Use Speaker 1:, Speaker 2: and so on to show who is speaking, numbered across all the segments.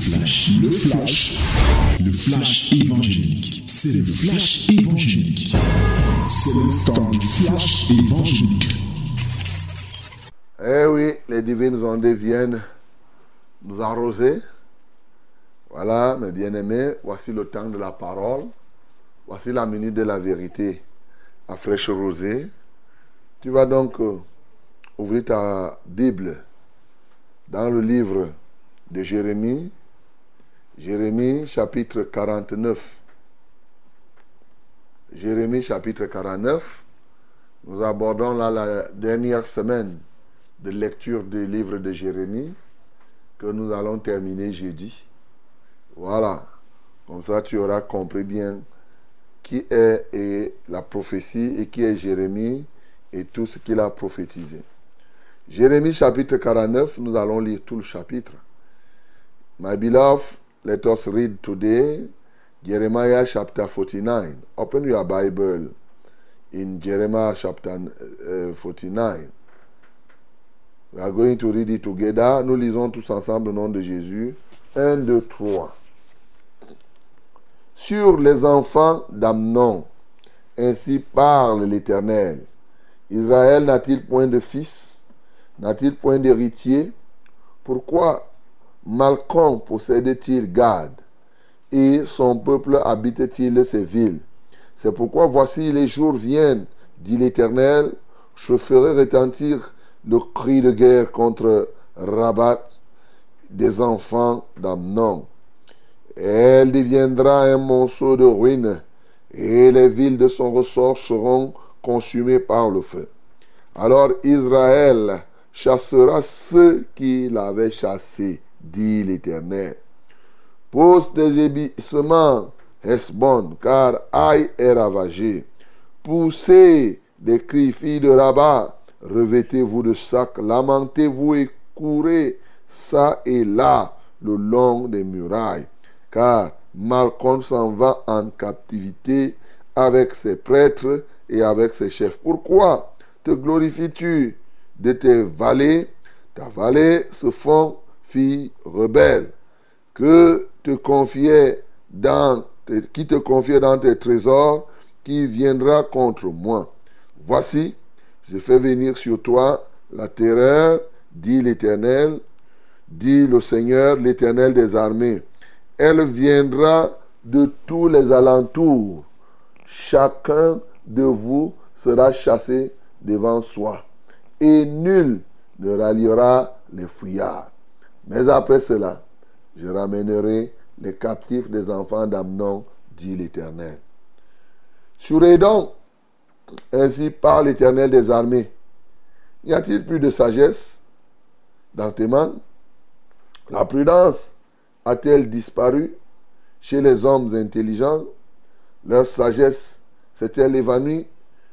Speaker 1: flash, le flash, le flash évangélique. C'est le flash évangélique. C'est le temps du flash évangélique.
Speaker 2: Eh oui, les divines ondes viennent nous arroser. Voilà, mes bien-aimés, voici le temps de la parole. Voici la minute de la vérité à fraîche rosée. Tu vas donc euh, ouvrir ta Bible dans le livre de Jérémie, Jérémie chapitre 49. Jérémie chapitre 49. Nous abordons là la dernière semaine de lecture du livre de Jérémie que nous allons terminer jeudi. Voilà. Comme ça, tu auras compris bien qui est et la prophétie et qui est Jérémie et tout ce qu'il a prophétisé. Jérémie chapitre 49, nous allons lire tout le chapitre. My beloved, let us read today Jeremiah chapter 49. Open your Bible in Jeremiah chapter uh, 49. We are going to read it together. Nous lisons tous ensemble au nom de Jésus. 1, 2, 3. Sur les enfants d'Amnon, ainsi parle l'Éternel. Israël n'a-t-il point de fils? N'a-t-il point d'héritier? Pourquoi Malcolm possède-t-il Gad Et son peuple habite-t-il ces villes? C'est pourquoi voici les jours viennent, dit l'Éternel, je ferai retentir le cri de guerre contre Rabat des enfants d'Amnon. Elle deviendra un monceau de ruines, et les villes de son ressort seront consumées par le feu. Alors Israël chassera ceux qui l'avaient chassé, dit l'Éternel. Pose des ébissements, Hesbon, car Aïe est ravagé. Poussez des cris, filles de Rabat, revêtez-vous de sacs, lamentez-vous et courez ça et là le long des murailles car Malcolm s'en va en captivité avec ses prêtres et avec ses chefs. Pourquoi te glorifies-tu de tes vallées? Ta vallée se font fille rebelle. Que te confiait dans qui te confiait dans tes trésors, qui viendra contre moi. Voici, je fais venir sur toi la terreur, dit l'Éternel, dit le Seigneur, l'Éternel des armées elle viendra de tous les alentours. Chacun de vous sera chassé devant soi, et nul ne ralliera les fouillards. Mais après cela, je ramènerai les captifs des enfants d'Amnon, dit l'Éternel. Sur Edom, ainsi parle l'Éternel des armées. Y a-t-il plus de sagesse? Dans tes mains La prudence a-t-elle disparu chez les hommes intelligents? Leur sagesse s'est-elle évanouie?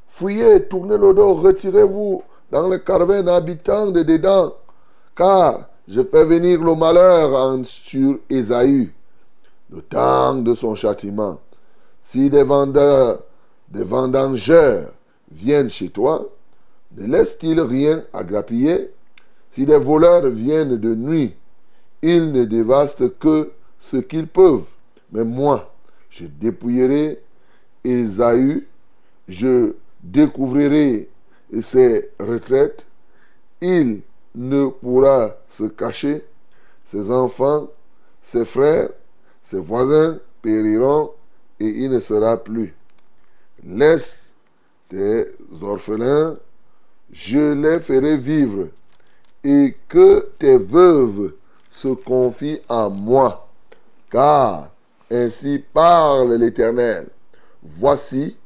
Speaker 2: Fouillez, tournez le dos, retirez-vous dans le carven habitant de dedans, car je fais venir le malheur sur Ésaü, le temps de son châtiment. Si des vendeurs, des vendangeurs viennent chez toi, ne laissent-ils rien à grappiller? Si des voleurs viennent de nuit, ils ne dévastent que ce qu'ils peuvent. Mais moi, je dépouillerai Esaü, je découvrirai ses retraites, il ne pourra se cacher, ses enfants, ses frères, ses voisins périront et il ne sera plus. Laisse tes orphelins, je les ferai vivre, et que tes veuves se confie en moi. Car ainsi parle l'Éternel. Voici,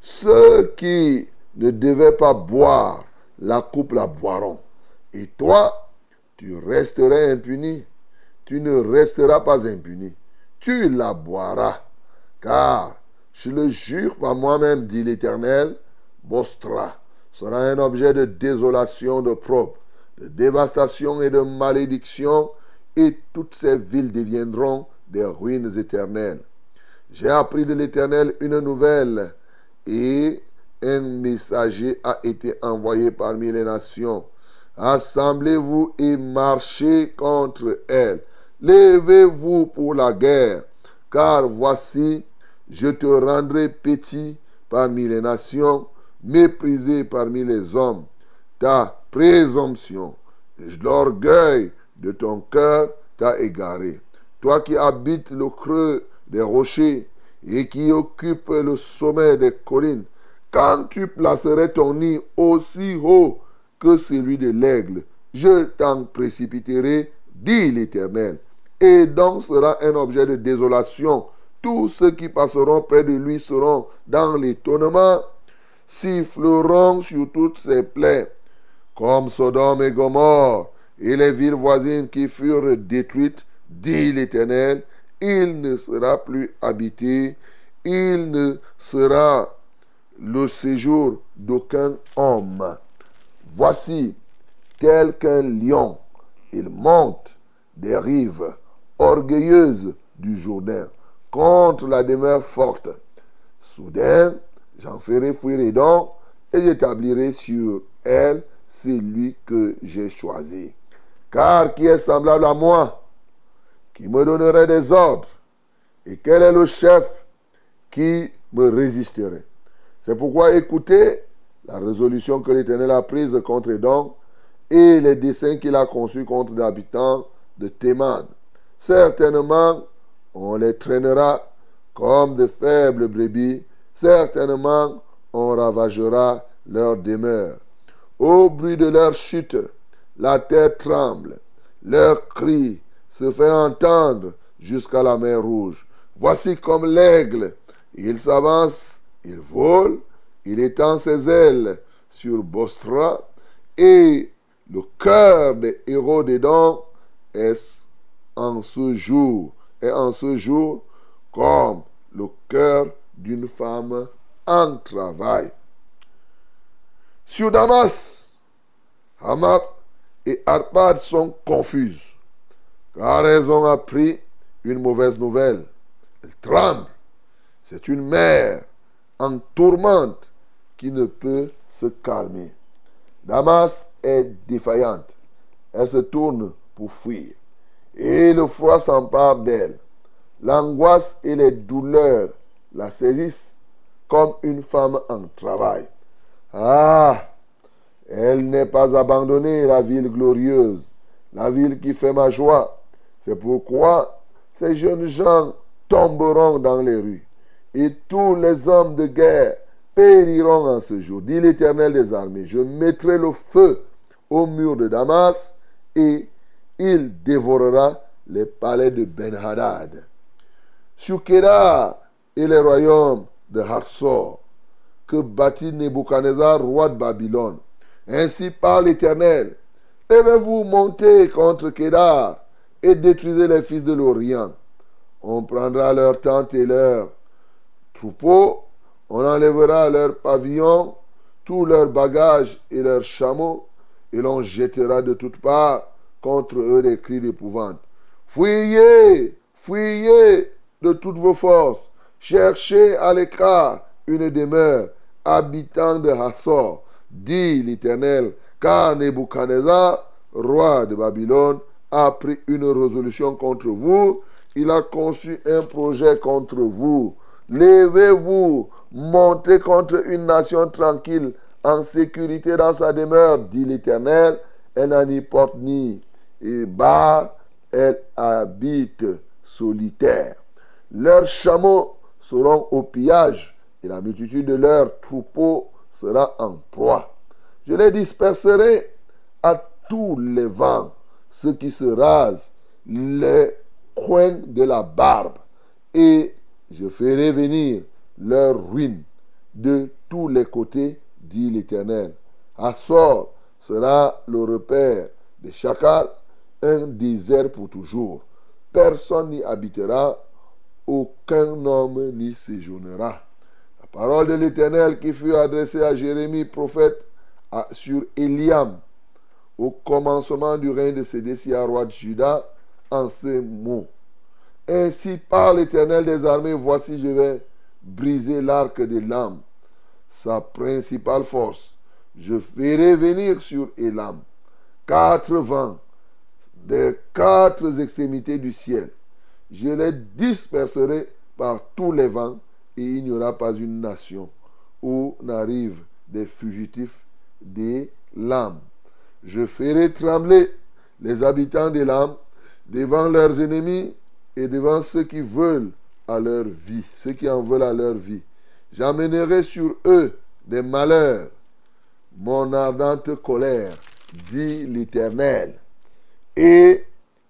Speaker 2: ceux qui ne devaient pas boire la coupe la boiront. Et toi, tu resterais impuni. Tu ne resteras pas impuni. Tu la boiras. Car, je le jure par moi-même, dit l'Éternel, Bostra sera un objet de désolation, de propre, de dévastation et de malédiction et toutes ces villes deviendront des ruines éternelles. J'ai appris de l'Éternel une nouvelle et un messager a été envoyé parmi les nations. Assemblez-vous et marchez contre elles. Levez-vous pour la guerre, car voici, je te rendrai petit parmi les nations, méprisé parmi les hommes. Ta présomption, l'orgueil de ton cœur t'a égaré. Toi qui habites le creux des rochers et qui occupes le sommet des collines, quand tu placerais ton nid aussi haut celui de l'aigle, je t'en précipiterai, dit l'Éternel. Et donc sera un objet de désolation. Tous ceux qui passeront près de lui seront dans l'étonnement, siffleront sur toutes ses plaies, comme Sodome et Gomorre et les villes voisines qui furent détruites, dit l'Éternel, il ne sera plus habité, il ne sera le séjour d'aucun homme. Voici, tel qu'un lion, il monte des rives orgueilleuses du Jourdain contre la demeure forte. Soudain, j'en ferai fuir les dents et j'établirai sur elle celui que j'ai choisi. Car qui est semblable à moi, qui me donnerait des ordres, et quel est le chef qui me résisterait? C'est pourquoi écoutez la résolution que l'Éternel a prise contre Edom et les desseins qu'il a conçus contre les habitants de Théman. Certainement, on les traînera comme de faibles brebis. Certainement, on ravagera leur demeure. Au bruit de leur chute, la terre tremble. Leur cri se fait entendre jusqu'à la mer rouge. Voici comme l'aigle, il s'avance il vole, il étend ses ailes sur Bostra, et le cœur des héros des dents est en ce jour, est en ce jour comme le cœur d'une femme en travail. Sur Damas, Hamad et Arpad sont confuses, car elles ont appris une mauvaise nouvelle. Elles tremblent. C'est une mère en tourmente qui ne peut se calmer. Damas est défaillante. Elle se tourne pour fuir. Et le froid s'empare d'elle. L'angoisse et les douleurs la saisissent comme une femme en travail. Ah, elle n'est pas abandonnée, la ville glorieuse, la ville qui fait ma joie. C'est pourquoi ces jeunes gens tomberont dans les rues et tous les hommes de guerre périront en ce jour, dit l'Éternel des armées. Je mettrai le feu au mur de Damas et il dévorera les palais de Ben-Hadad. Sur Kéda et les royaumes de Harsor, que bâtit Nebuchadnezzar, roi de Babylone. Ainsi parle l'Éternel. Levez-vous, montez contre Kédar et détruisez les fils de l'Orient. On prendra leurs tentes et leurs troupeaux, on enlèvera leurs pavillons, tous leurs bagages et leurs chameaux, et l'on jettera de toutes parts contre eux des cris d'épouvante. Fuyez, fuyez de toutes vos forces, cherchez à l'écart une demeure, habitant de Hathor, dit l'Éternel, car Nebuchadnezzar, roi de Babylone, a pris une résolution contre vous, il a conçu un projet contre vous. Levez-vous, montez contre une nation tranquille, en sécurité dans sa demeure, dit l'Éternel. Elle n'a ni porte ni bas, elle habite solitaire. Leurs chameaux seront au pillage et la multitude de leurs troupeaux sera en proie. Je les disperserai à tous les vents, ceux qui se rasent les coins de la barbe et je ferai venir leur ruine de tous les côtés, dit l'Éternel. Assor sera le repère des chacals, un désert pour toujours. Personne n'y habitera, aucun homme n'y séjournera. La parole de l'Éternel qui fut adressée à Jérémie, prophète, sur Eliam, au commencement du règne de Sédécia, roi de Juda, en ces mots. Ainsi par l'Éternel des armées, voici je vais briser l'arc des lames, sa principale force. Je ferai venir sur Elam quatre vents des quatre extrémités du ciel. Je les disperserai par tous les vents et il n'y aura pas une nation où n'arrivent des fugitifs des lames. Je ferai trembler les habitants des lames devant leurs ennemis et devant ceux qui veulent à leur vie, ceux qui en veulent à leur vie. J'amènerai sur eux des malheurs, mon ardente colère, dit l'Éternel. Et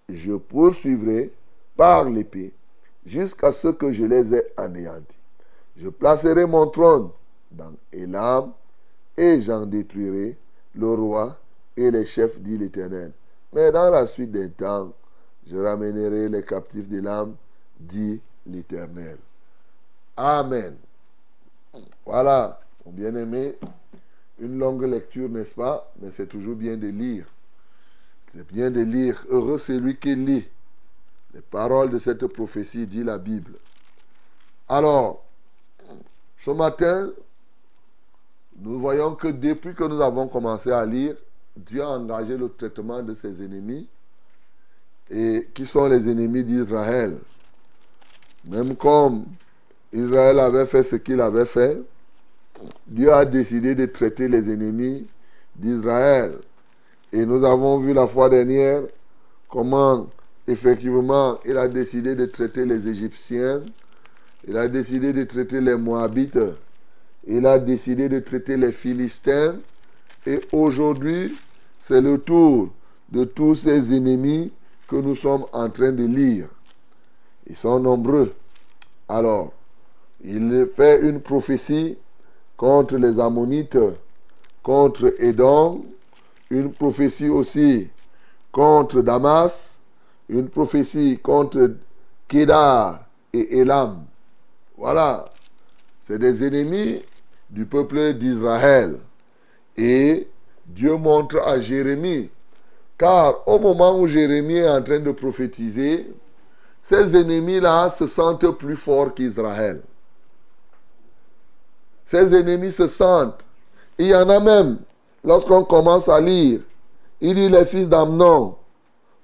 Speaker 2: je poursuivrai par l'épée jusqu'à ce que je les ai anéantis. Je placerai mon trône dans Elam et j'en détruirai le roi et les chefs, dit l'Éternel. Mais dans la suite des temps, je ramènerai les captifs d'Elam, dit l'Éternel. Amen. Voilà, mon bien-aimé, une longue lecture, n'est-ce pas? Mais c'est toujours bien de lire. C'est bien de lire. Heureux celui qui lit les paroles de cette prophétie, dit la Bible. Alors, ce matin, nous voyons que depuis que nous avons commencé à lire, Dieu a engagé le traitement de ses ennemis, et qui sont les ennemis d'Israël. Même comme Israël avait fait ce qu'il avait fait, Dieu a décidé de traiter les ennemis d'Israël. Et nous avons vu la fois dernière comment effectivement il a décidé de traiter les Égyptiens, il a décidé de traiter les Moabites, il a décidé de traiter les Philistins. Et aujourd'hui, c'est le tour de tous ces ennemis que nous sommes en train de lire. Ils sont nombreux. Alors, il fait une prophétie contre les Ammonites, contre Édom, une prophétie aussi contre Damas, une prophétie contre Kedar et Elam. Voilà, c'est des ennemis du peuple d'Israël. Et Dieu montre à Jérémie, car au moment où Jérémie est en train de prophétiser, ces ennemis-là se sentent plus forts qu'Israël. Ses ennemis se sentent. Il y en a même, lorsqu'on commence à lire, il dit les fils d'Amnon.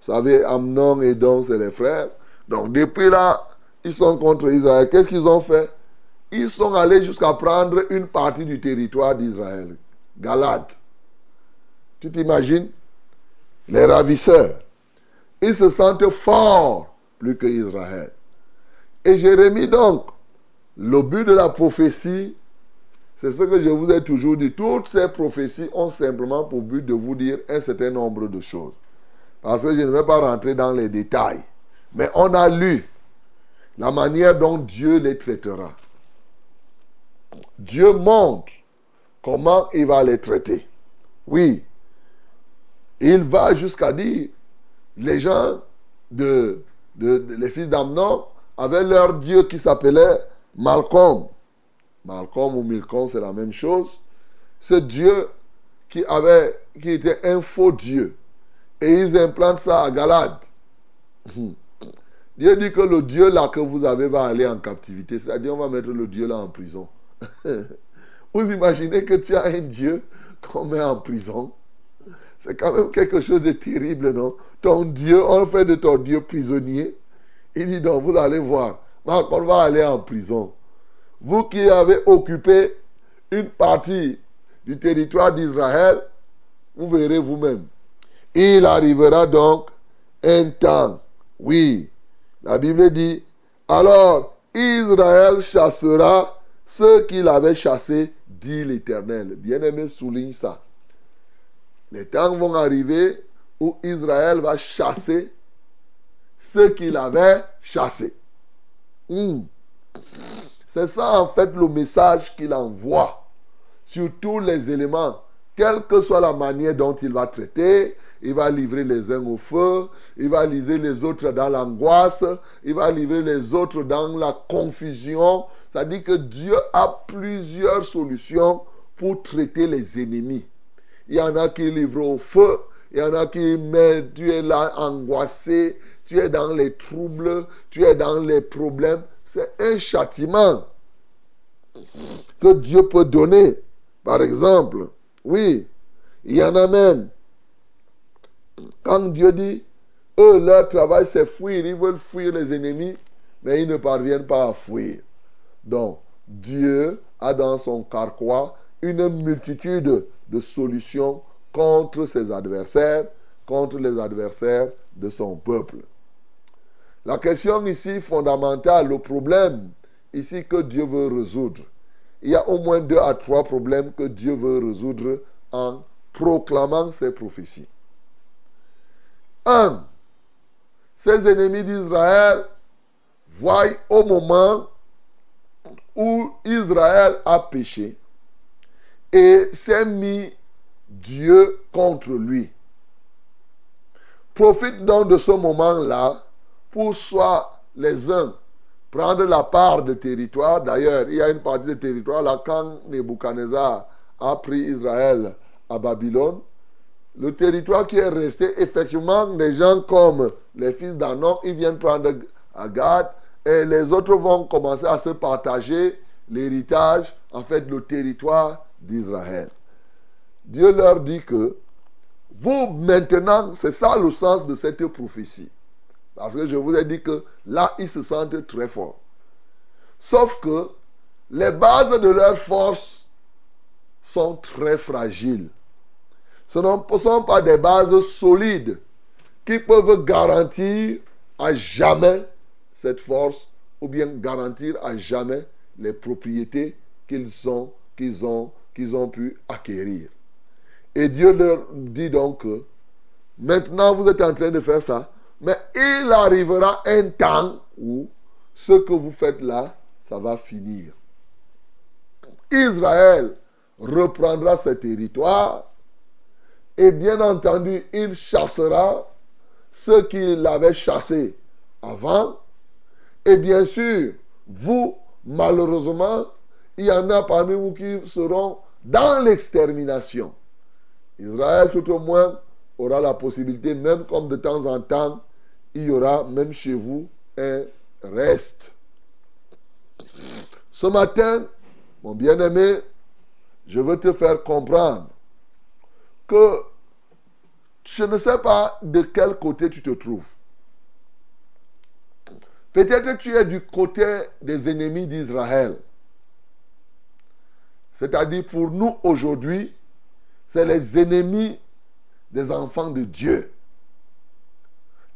Speaker 2: Vous savez, Amnon et Don, c'est les frères. Donc depuis là, ils sont contre Israël. Qu'est-ce qu'ils ont fait? Ils sont allés jusqu'à prendre une partie du territoire d'Israël. Galade. Tu t'imagines? Les ravisseurs. Ils se sentent forts plus que Israël. Et Jérémie donc, le but de la prophétie, c'est ce que je vous ai toujours dit. Toutes ces prophéties ont simplement pour but de vous dire un certain nombre de choses. Parce que je ne vais pas rentrer dans les détails. Mais on a lu la manière dont Dieu les traitera. Dieu montre comment il va les traiter. Oui. Il va jusqu'à dire, les gens les fils d'Amnon avaient leur Dieu qui s'appelait Malcolm. Malcolm ou Milcom, c'est la même chose. Ce Dieu qui, avait, qui était un faux Dieu. Et ils implantent ça à Galade. Dieu dit que le Dieu là que vous avez va aller en captivité. C'est-à-dire, on va mettre le Dieu là en prison. vous imaginez que tu as un Dieu qu'on met en prison C'est quand même quelque chose de terrible, non? Ton Dieu, on fait de ton Dieu prisonnier. Il dit donc, vous allez voir. On va aller en prison. Vous qui avez occupé une partie du territoire d'Israël, vous verrez vous-même. Il arrivera donc un temps, oui, la Bible dit, alors Israël chassera ceux qu'il avait chassés, dit l'Éternel. Bien-aimé, souligne ça. Les temps vont arriver où Israël va chasser ceux qu'il avait chassés. Hmm. C'est ça en fait le message qu'il envoie sur tous les éléments, quelle que soit la manière dont il va traiter. Il va livrer les uns au feu, il va livrer les autres dans l'angoisse, il va livrer les autres dans la confusion. Ça dit que Dieu a plusieurs solutions pour traiter les ennemis. Il y en a qui livrent au feu, il y en a qui mettent, tu es là angoissé, tu es dans les troubles, tu es dans les problèmes. C'est un châtiment que Dieu peut donner. Par exemple, oui, il y en a même. Quand Dieu dit Eux, leur travail, c'est fuir. Ils veulent fuir les ennemis, mais ils ne parviennent pas à fuir. Donc, Dieu a dans son carquois une multitude de solutions contre ses adversaires, contre les adversaires de son peuple. La question ici fondamentale, le problème ici que Dieu veut résoudre, il y a au moins deux à trois problèmes que Dieu veut résoudre en proclamant ses prophéties. Un, ses ennemis d'Israël voient au moment où Israël a péché et s'est mis Dieu contre lui. Profite donc de ce moment-là pour soit les uns prendre la part de territoire. D'ailleurs, il y a une partie de territoire là quand Nebuchadnezzar a pris Israël à Babylone. Le territoire qui est resté, effectivement, des gens comme les fils d'Anon, ils viennent prendre à garde et les autres vont commencer à se partager l'héritage, en fait, le territoire d'Israël. Dieu leur dit que vous, maintenant, c'est ça le sens de cette prophétie. Parce que je vous ai dit que là, ils se sentent très forts. Sauf que les bases de leur force sont très fragiles. Ce ne sont pas des bases solides qui peuvent garantir à jamais cette force ou bien garantir à jamais les propriétés qu'ils ont, qu'ils ont, ont pu acquérir. Et Dieu leur dit donc que maintenant vous êtes en train de faire ça, mais il arrivera un temps où ce que vous faites là, ça va finir. Israël reprendra ses territoires et bien entendu, il chassera ceux qui l'avaient chassé avant. Et bien sûr, vous, malheureusement, il y en a parmi vous qui seront dans l'extermination. Israël, tout au moins, aura la possibilité, même comme de temps en temps, il y aura même chez vous un reste. Ce matin, mon bien-aimé, je veux te faire comprendre que je ne sais pas de quel côté tu te trouves. Peut-être tu es du côté des ennemis d'Israël. C'est-à-dire pour nous aujourd'hui, c'est les ennemis des enfants de Dieu.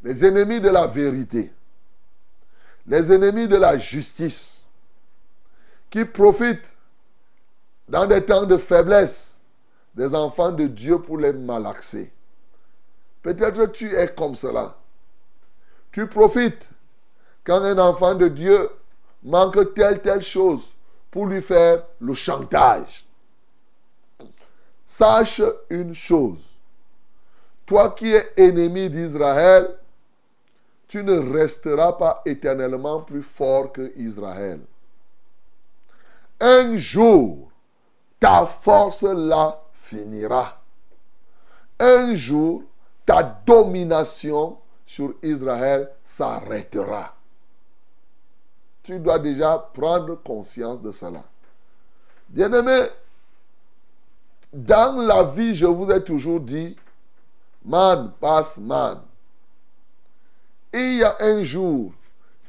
Speaker 2: Les ennemis de la vérité. Les ennemis de la justice. Qui profitent dans des temps de faiblesse des enfants de Dieu pour les malaxer. Peut-être tu es comme cela. Tu profites quand un enfant de Dieu manque telle, telle chose pour lui faire le chantage. Sache une chose. Toi qui es ennemi d'Israël, tu ne resteras pas éternellement plus fort que Israël. Un jour, ta force là finira. Un jour, ta domination sur Israël s'arrêtera. Tu dois déjà prendre conscience de cela. Bien-aimé, dans la vie, je vous ai toujours dit, man passe man. Il y a un jour,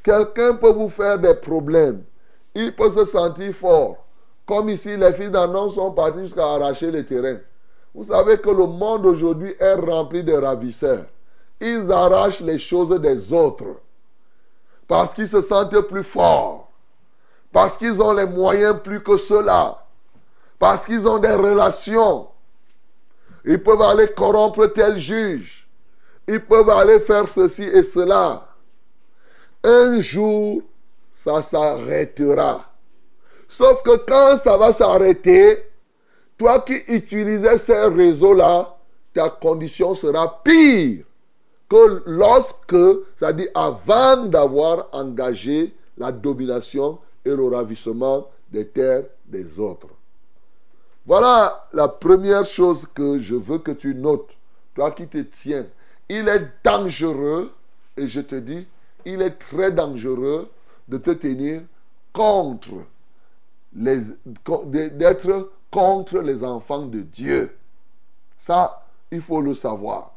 Speaker 2: quelqu'un peut vous faire des problèmes. Il peut se sentir fort. Comme ici, les filles d'Anon sont parties jusqu'à arracher le terrain. Vous savez que le monde aujourd'hui est rempli de ravisseurs. Ils arrachent les choses des autres. Parce qu'ils se sentent plus forts. Parce qu'ils ont les moyens plus que cela. Parce qu'ils ont des relations. Ils peuvent aller corrompre tel juge. Ils peuvent aller faire ceci et cela. Un jour, ça s'arrêtera. Sauf que quand ça va s'arrêter, toi qui utilisais ces réseaux-là, ta condition sera pire que lorsque, c'est-à-dire avant d'avoir engagé la domination et le ravissement des terres des autres. Voilà la première chose que je veux que tu notes, toi qui te tiens. Il est dangereux, et je te dis, il est très dangereux de te tenir contre les, d'être contre les enfants de Dieu. Ça, il faut le savoir.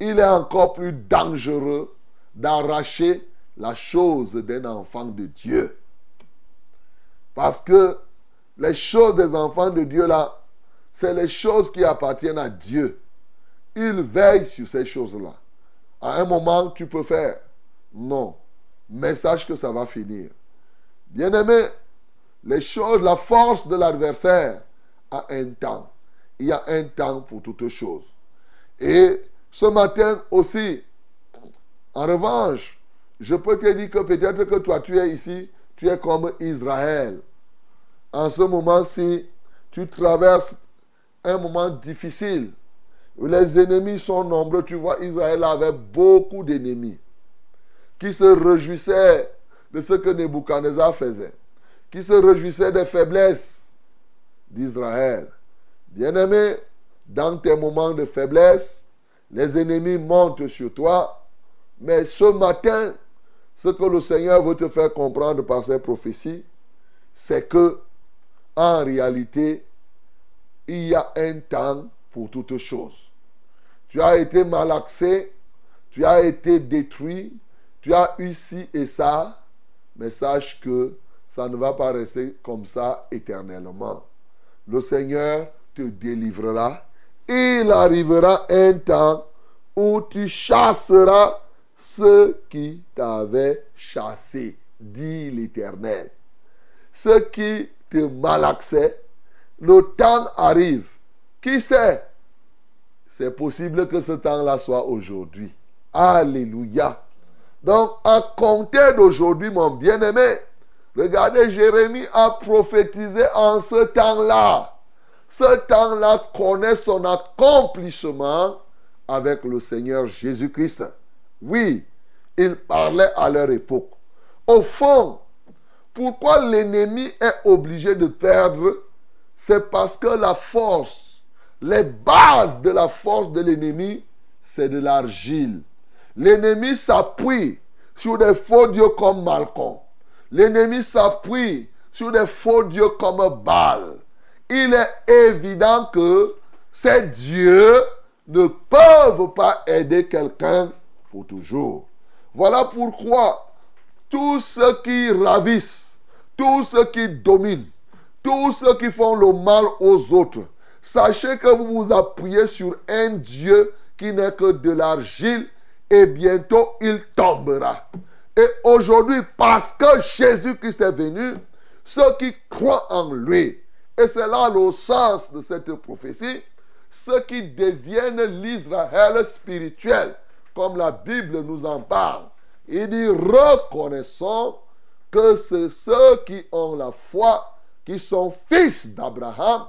Speaker 2: Il est encore plus dangereux d'arracher la chose d'un enfant de Dieu. Parce que les choses des enfants de Dieu là, c'est les choses qui appartiennent à Dieu. Il veille sur ces choses-là. À un moment, tu peux faire. Non. Mais sache que ça va finir. Bien-aimé, les choses, la force de l'adversaire a un temps. Il y a un temps pour toutes choses. Et ce matin aussi, en revanche, je peux te dire que peut-être que toi, tu es ici, tu es comme Israël. En ce moment-ci, tu traverses un moment difficile. Les ennemis sont nombreux. Tu vois, Israël avait beaucoup d'ennemis qui se réjouissaient de ce que Nebuchadnezzar faisait, qui se réjouissaient des faiblesses d'Israël. Bien-aimé, dans tes moments de faiblesse, les ennemis montent sur toi, mais ce matin, ce que le Seigneur veut te faire comprendre par ces prophéties, c'est que, en réalité, il y a un temps pour toutes choses. Tu as été malaxé, tu as été détruit, tu as eu ci et ça, mais sache que ça ne va pas rester comme ça éternellement. Le Seigneur te délivrera. Il arrivera un temps où tu chasseras ceux qui t'avaient chassé, dit l'Éternel. Ceux qui te malaxaient, le temps arrive. Qui sait? C'est possible que ce temps-là soit aujourd'hui. Alléluia. Donc, à compter d'aujourd'hui, mon bien-aimé, regardez, Jérémie a prophétisé en ce temps-là. Ce temps-là connaît son accomplissement avec le Seigneur Jésus-Christ. Oui, il parlait à leur époque. Au fond, pourquoi l'ennemi est obligé de perdre? C'est parce que la force, les bases de la force de l'ennemi, c'est de l'argile. L'ennemi s'appuie sur des faux dieux comme Malcolm. L'ennemi s'appuie sur des faux dieux comme Baal. Il est évident que ces dieux ne peuvent pas aider quelqu'un pour toujours. Voilà pourquoi tous ceux qui ravissent, tous ceux qui dominent, tous ceux qui font le mal aux autres, sachez que vous vous appuyez sur un Dieu qui n'est que de l'argile et bientôt il tombera. Et aujourd'hui, parce que Jésus-Christ est venu, ceux qui croient en lui, et c'est là le sens de cette prophétie, ceux qui deviennent l'Israël spirituel, comme la Bible nous en parle. Il dit, reconnaissons que c'est ceux qui ont la foi, qui sont fils d'Abraham.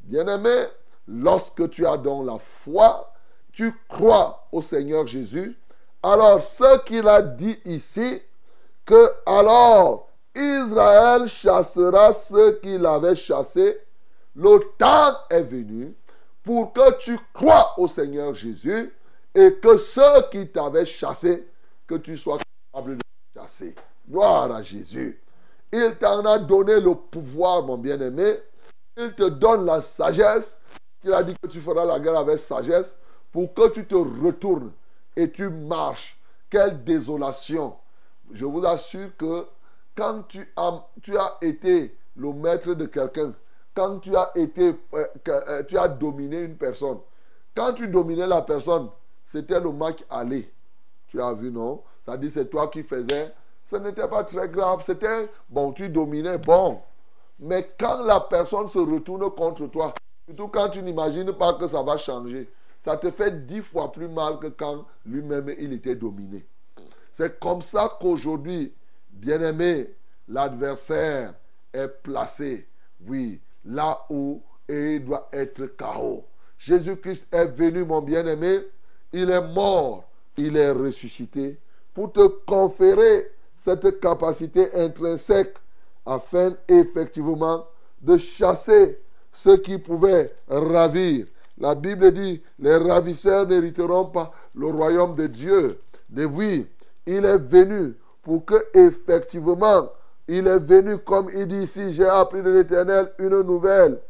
Speaker 2: Bien-aimé, lorsque tu as donc la foi, tu crois au Seigneur Jésus, alors ce qu'il a dit ici, que alors Israël chassera ceux qu'il avait chassés, le temps est venu pour que tu crois au Seigneur Jésus et que ceux qui t'avaient chassé, que tu sois capable de chasser. Gloire à Jésus. Il t'en a donné le pouvoir, mon bien-aimé. Il te donne la sagesse. Il a dit que tu feras la guerre avec sagesse pour que tu te retournes et tu marches. Quelle désolation. Je vous assure que quand tu as, tu as été le maître de quelqu'un, quand tu as été, euh, euh, tu as dominé une personne, quand tu dominais la personne, c'était le match aller. Tu as vu, non? C'est-à-dire, c'est toi qui faisais. Ce n'était pas très grave. C'était, bon, tu dominais, bon. Mais quand la personne se retourne contre toi, surtout quand tu n'imagines pas que ça va changer, ça te fait dix fois plus mal que quand lui-même il était dominé. C'est comme ça qu'aujourd'hui, bien-aimé, l'adversaire est placé, oui, là où il doit être chaos. Jésus-Christ est venu, mon bien-aimé, il est mort, il est ressuscité pour te conférer cette capacité intrinsèque afin effectivement de chasser ceux qui pouvaient ravir. La Bible dit, les ravisseurs n'hériteront pas le royaume de Dieu. Mais oui, il est venu pour que effectivement, il est venu comme il dit ici, j'ai appris de l'Éternel une nouvelle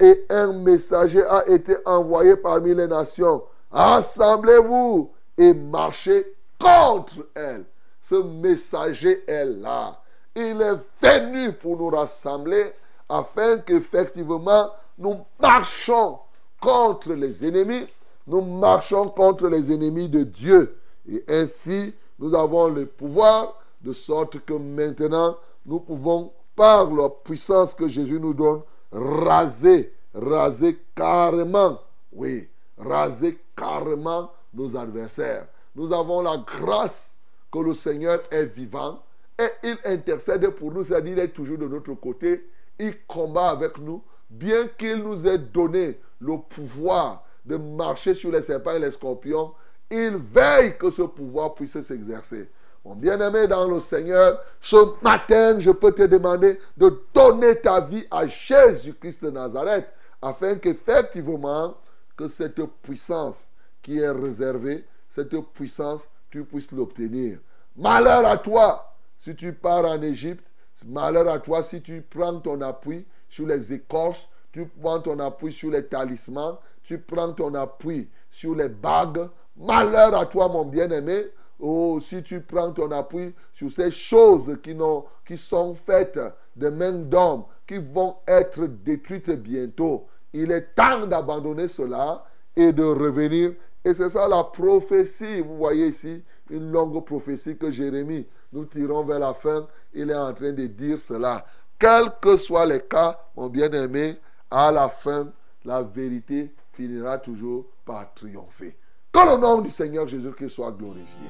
Speaker 2: et un messager a été envoyé parmi les nations. Assemblez-vous et marcher contre elle. Ce messager est là. Il est venu pour nous rassembler afin qu'effectivement nous marchons contre les ennemis, nous marchons contre les ennemis de Dieu. Et ainsi, nous avons le pouvoir de sorte que maintenant, nous pouvons, par la puissance que Jésus nous donne, raser, raser carrément, oui, raser carrément nos adversaires. Nous avons la grâce que le Seigneur est vivant et il intercède pour nous, c'est-à-dire il est toujours de notre côté, il combat avec nous, bien qu'il nous ait donné le pouvoir de marcher sur les serpents et les scorpions, il veille que ce pouvoir puisse s'exercer. Mon bien-aimé dans le Seigneur, ce matin, je peux te demander de donner ta vie à Jésus-Christ de Nazareth, afin qu'effectivement, que cette puissance qui est réservée, cette puissance, tu puisses l'obtenir. Malheur à toi si tu pars en Égypte, malheur à toi si tu prends ton appui sur les écorces, tu prends ton appui sur les talismans, tu prends ton appui sur les bagues. Malheur à toi, mon bien-aimé, Oh, si tu prends ton appui sur ces choses qui, sont faites de main d'homme, qui vont être détruites bientôt, il est temps d'abandonner cela et de revenir. Et c'est ça la prophétie. Vous voyez ici une longue prophétie que Jérémie, nous tirons vers la fin. Il est en train de dire cela. Quels que soient les cas, mon bien-aimé, à la fin, la vérité finira toujours par triompher. Que le nom du Seigneur Jésus-Christ soit glorifié.